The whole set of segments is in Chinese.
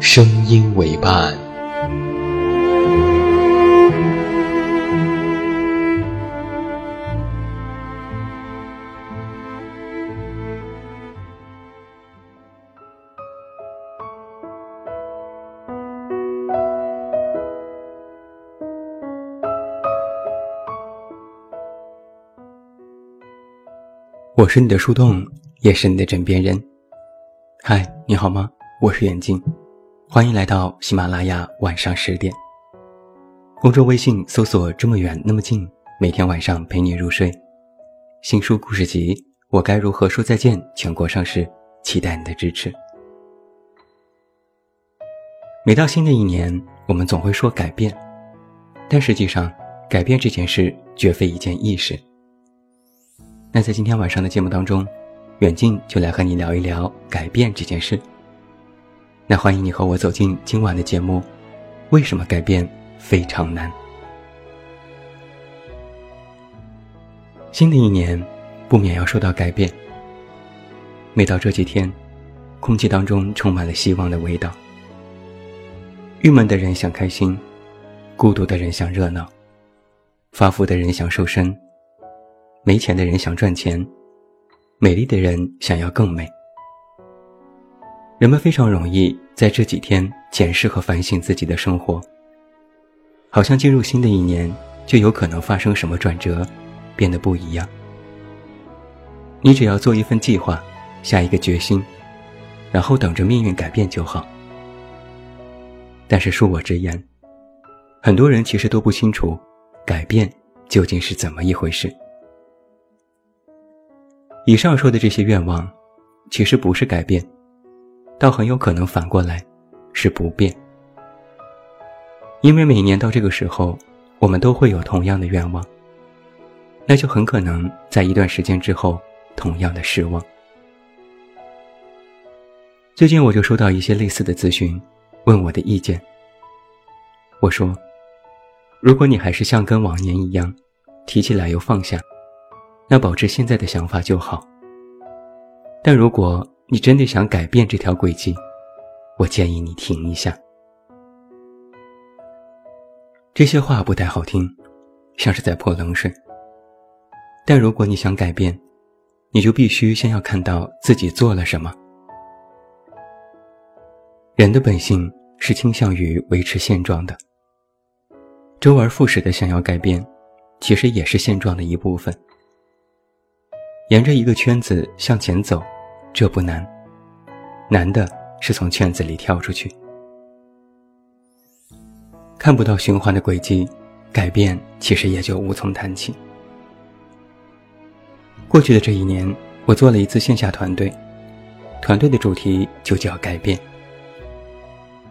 声音为伴。我是你的树洞，也是你的枕边人。嗨，你好吗？我是眼镜。欢迎来到喜马拉雅晚上十点。公众微信搜索“这么远那么近”，每天晚上陪你入睡。新书故事集《我该如何说再见》全国上市，期待你的支持。每到新的一年，我们总会说改变，但实际上，改变这件事绝非一件易事。那在今天晚上的节目当中，远近就来和你聊一聊改变这件事。那欢迎你和我走进今晚的节目。为什么改变非常难？新的一年，不免要受到改变。每到这几天，空气当中充满了希望的味道。郁闷的人想开心，孤独的人想热闹，发福的人想瘦身，没钱的人想赚钱，美丽的人想要更美。人们非常容易在这几天检视和反省自己的生活，好像进入新的一年就有可能发生什么转折，变得不一样。你只要做一份计划，下一个决心，然后等着命运改变就好。但是恕我直言，很多人其实都不清楚改变究竟是怎么一回事。以上说的这些愿望，其实不是改变。倒很有可能反过来，是不变。因为每年到这个时候，我们都会有同样的愿望，那就很可能在一段时间之后，同样的失望。最近我就收到一些类似的咨询，问我的意见。我说，如果你还是像跟往年一样，提起来又放下，那保持现在的想法就好。但如果，你真的想改变这条轨迹，我建议你停一下。这些话不太好听，像是在泼冷水。但如果你想改变，你就必须先要看到自己做了什么。人的本性是倾向于维持现状的，周而复始的想要改变，其实也是现状的一部分。沿着一个圈子向前走。这不难，难的是从圈子里跳出去。看不到循环的轨迹，改变其实也就无从谈起。过去的这一年，我做了一次线下团队，团队的主题就叫改变。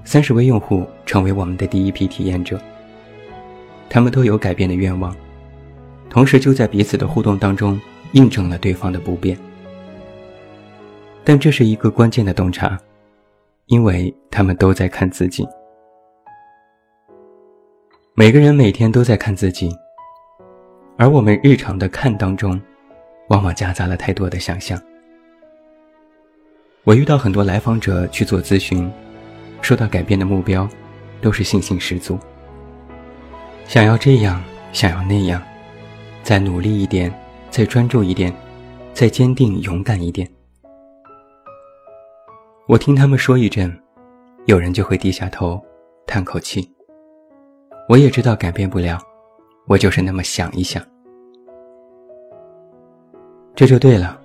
三十位用户成为我们的第一批体验者，他们都有改变的愿望，同时就在彼此的互动当中印证了对方的不变。但这是一个关键的洞察，因为他们都在看自己。每个人每天都在看自己，而我们日常的看当中，往往夹杂了太多的想象。我遇到很多来访者去做咨询，说到改变的目标，都是信心十足，想要这样，想要那样，再努力一点，再专注一点，再坚定勇敢一点。我听他们说一阵，有人就会低下头，叹口气。我也知道改变不了，我就是那么想一想。这就对了。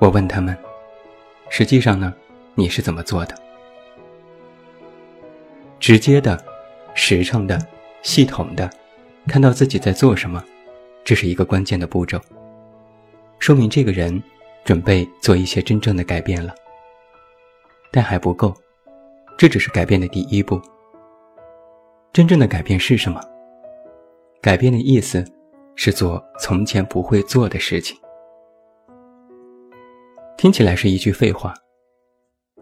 我问他们，实际上呢，你是怎么做的？直接的、实诚的、系统的，看到自己在做什么，这是一个关键的步骤。说明这个人准备做一些真正的改变了，但还不够，这只是改变的第一步。真正的改变是什么？改变的意思是做从前不会做的事情。听起来是一句废话，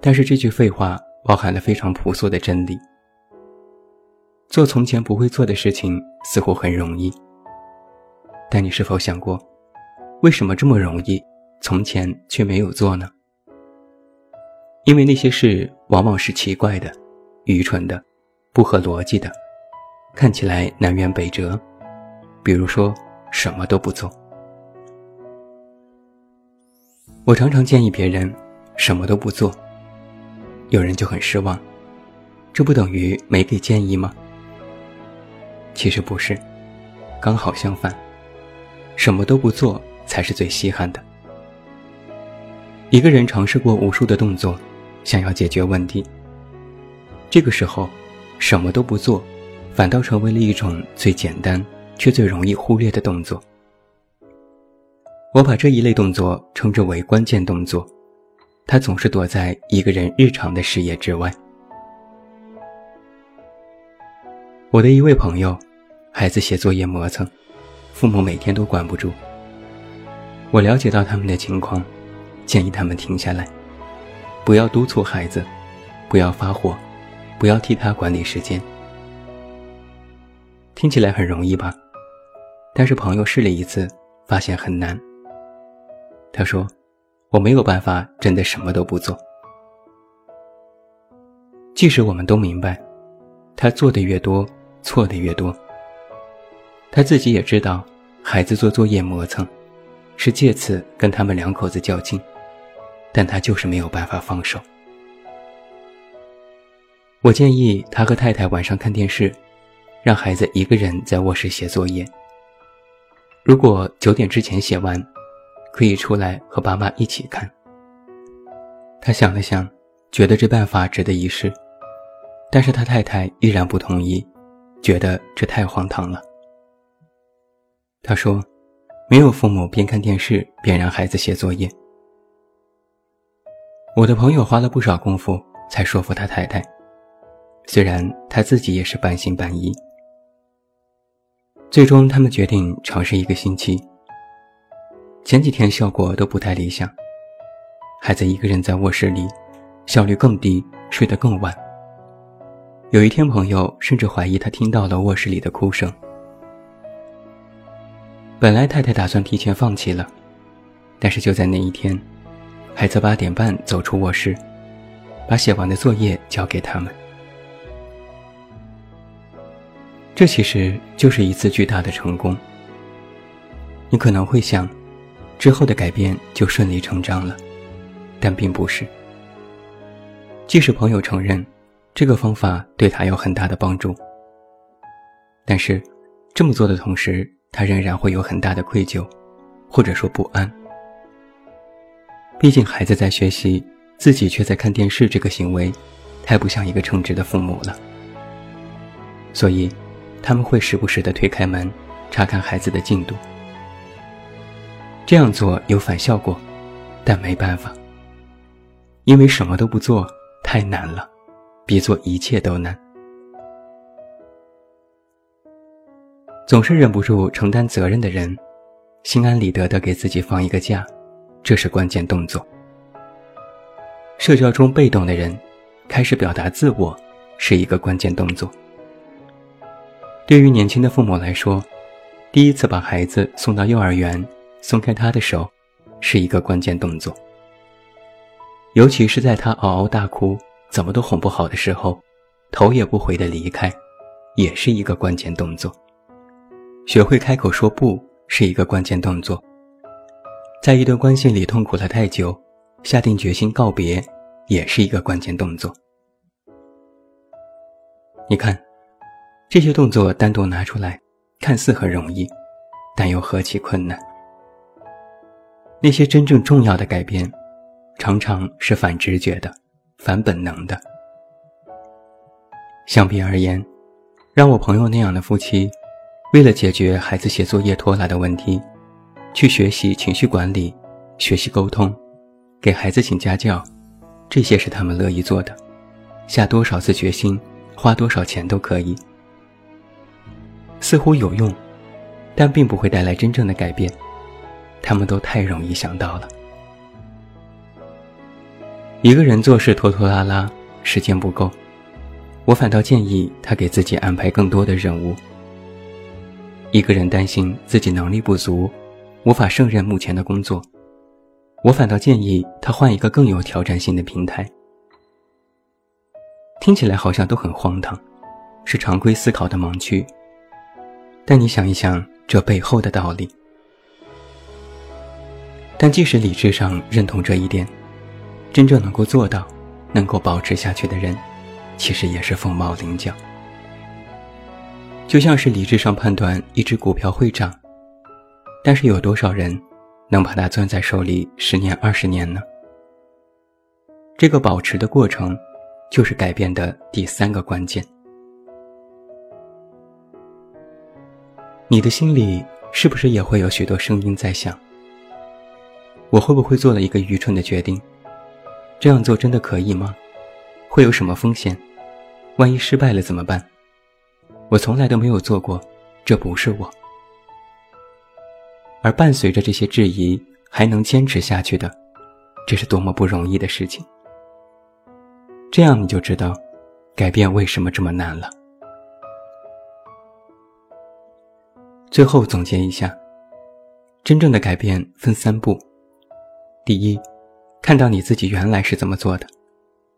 但是这句废话包含了非常朴素的真理。做从前不会做的事情似乎很容易，但你是否想过，为什么这么容易，从前却没有做呢？因为那些事往往是奇怪的、愚蠢的、不合逻辑的，看起来南辕北辙。比如说，什么都不做。我常常建议别人什么都不做，有人就很失望，这不等于没给建议吗？其实不是，刚好相反，什么都不做才是最稀罕的。一个人尝试过无数的动作，想要解决问题，这个时候，什么都不做，反倒成为了一种最简单却最容易忽略的动作。我把这一类动作称之为关键动作，它总是躲在一个人日常的视野之外。我的一位朋友。孩子写作业磨蹭，父母每天都管不住。我了解到他们的情况，建议他们停下来，不要督促孩子，不要发火，不要替他管理时间。听起来很容易吧？但是朋友试了一次，发现很难。他说：“我没有办法真的什么都不做。”即使我们都明白，他做的越多，错的越多。他自己也知道，孩子做作业磨蹭，是借此跟他们两口子较劲，但他就是没有办法放手。我建议他和太太晚上看电视，让孩子一个人在卧室写作业。如果九点之前写完，可以出来和爸妈一起看。他想了想，觉得这办法值得一试，但是他太太依然不同意，觉得这太荒唐了。他说：“没有父母边看电视边让孩子写作业。”我的朋友花了不少功夫才说服他太太，虽然他自己也是半信半疑。最终，他们决定尝试一个星期。前几天效果都不太理想，孩子一个人在卧室里，效率更低，睡得更晚。有一天，朋友甚至怀疑他听到了卧室里的哭声。本来太太打算提前放弃了，但是就在那一天，孩子八点半走出卧室，把写完的作业交给他们。这其实就是一次巨大的成功。你可能会想，之后的改变就顺理成章了，但并不是。即使朋友承认这个方法对他有很大的帮助，但是这么做的同时。他仍然会有很大的愧疚，或者说不安。毕竟孩子在学习，自己却在看电视，这个行为太不像一个称职的父母了。所以，他们会时不时的推开门，查看孩子的进度。这样做有反效果，但没办法，因为什么都不做太难了，比做一切都难。总是忍不住承担责任的人，心安理得的给自己放一个假，这是关键动作。社交中被动的人，开始表达自我，是一个关键动作。对于年轻的父母来说，第一次把孩子送到幼儿园，松开他的手，是一个关键动作。尤其是在他嗷嗷大哭、怎么都哄不好的时候，头也不回地离开，也是一个关键动作。学会开口说不是一个关键动作，在一段关系里痛苦了太久，下定决心告别也是一个关键动作。你看，这些动作单独拿出来，看似很容易，但又何其困难。那些真正重要的改变，常常是反直觉的、反本能的。相比而言，让我朋友那样的夫妻，为了解决孩子写作业拖拉的问题，去学习情绪管理、学习沟通、给孩子请家教，这些是他们乐意做的，下多少次决心，花多少钱都可以。似乎有用，但并不会带来真正的改变。他们都太容易想到了。一个人做事拖拖拉拉，时间不够，我反倒建议他给自己安排更多的任务。一个人担心自己能力不足，无法胜任目前的工作，我反倒建议他换一个更有挑战性的平台。听起来好像都很荒唐，是常规思考的盲区。但你想一想这背后的道理。但即使理智上认同这一点，真正能够做到、能够保持下去的人，其实也是凤毛麟角。就像是理智上判断一只股票会涨，但是有多少人能把它攥在手里十年、二十年呢？这个保持的过程，就是改变的第三个关键。你的心里是不是也会有许多声音在想？我会不会做了一个愚蠢的决定？这样做真的可以吗？会有什么风险？万一失败了怎么办？我从来都没有做过，这不是我。而伴随着这些质疑，还能坚持下去的，这是多么不容易的事情。这样你就知道，改变为什么这么难了。最后总结一下，真正的改变分三步。第一，看到你自己原来是怎么做的，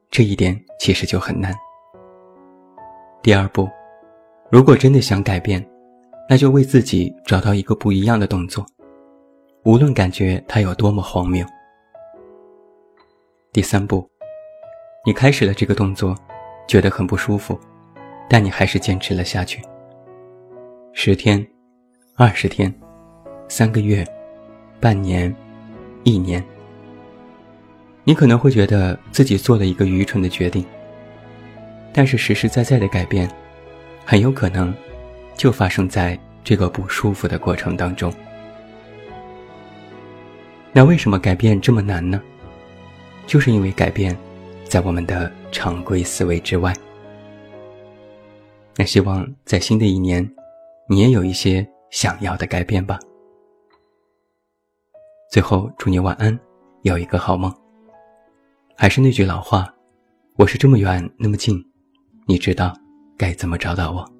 这一点其实就很难。第二步，如果真的想改变，那就为自己找到一个不一样的动作，无论感觉它有多么荒谬。第三步，你开始了这个动作，觉得很不舒服，但你还是坚持了下去。十天，二十天，三个月，半年，一年。你可能会觉得自己做了一个愚蠢的决定，但是实实在在的改变，很有可能就发生在这个不舒服的过程当中。那为什么改变这么难呢？就是因为改变在我们的常规思维之外。那希望在新的一年，你也有一些想要的改变吧。最后，祝你晚安，有一个好梦。还是那句老话，我是这么远那么近，你知道该怎么找到我。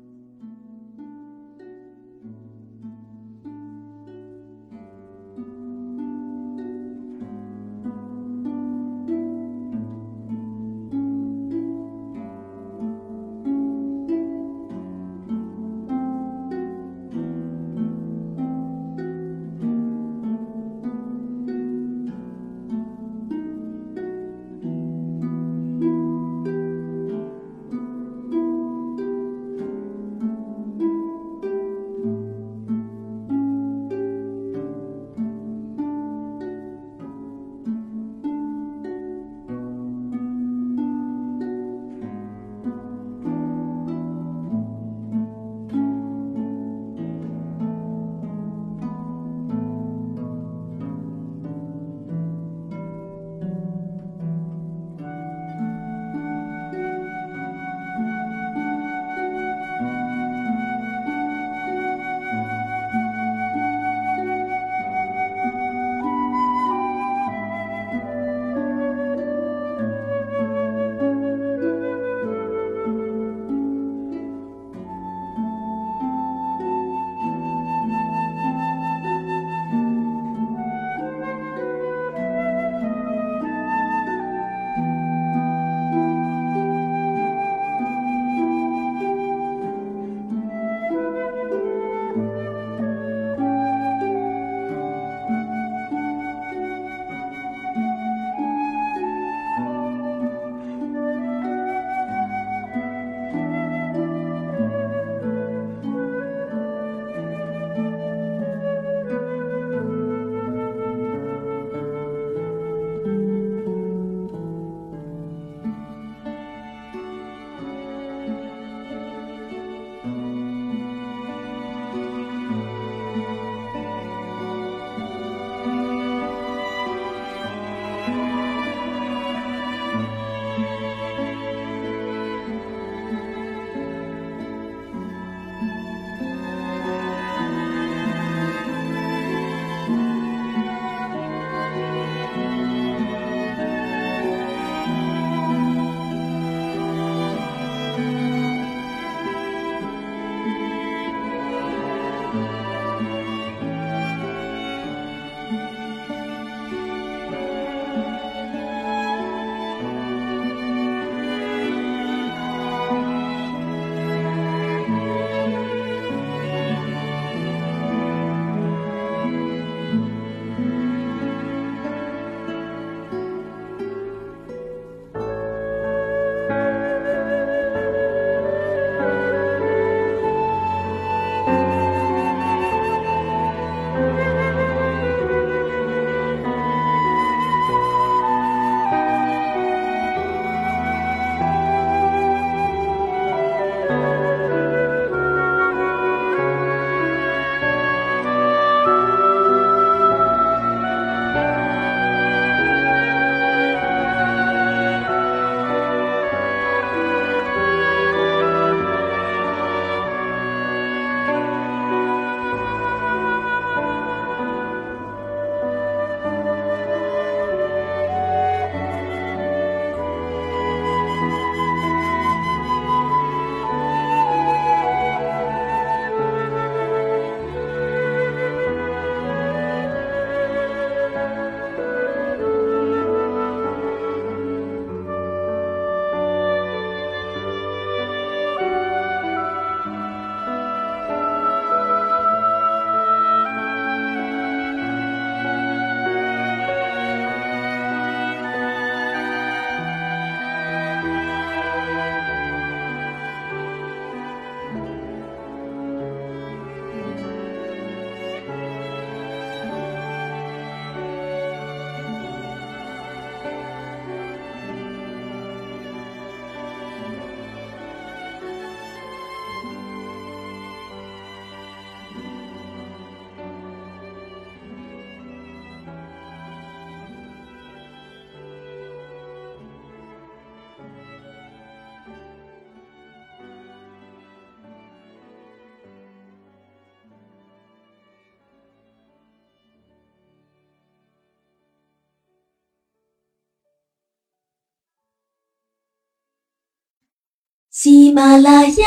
喜马拉雅，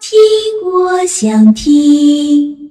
听我想听。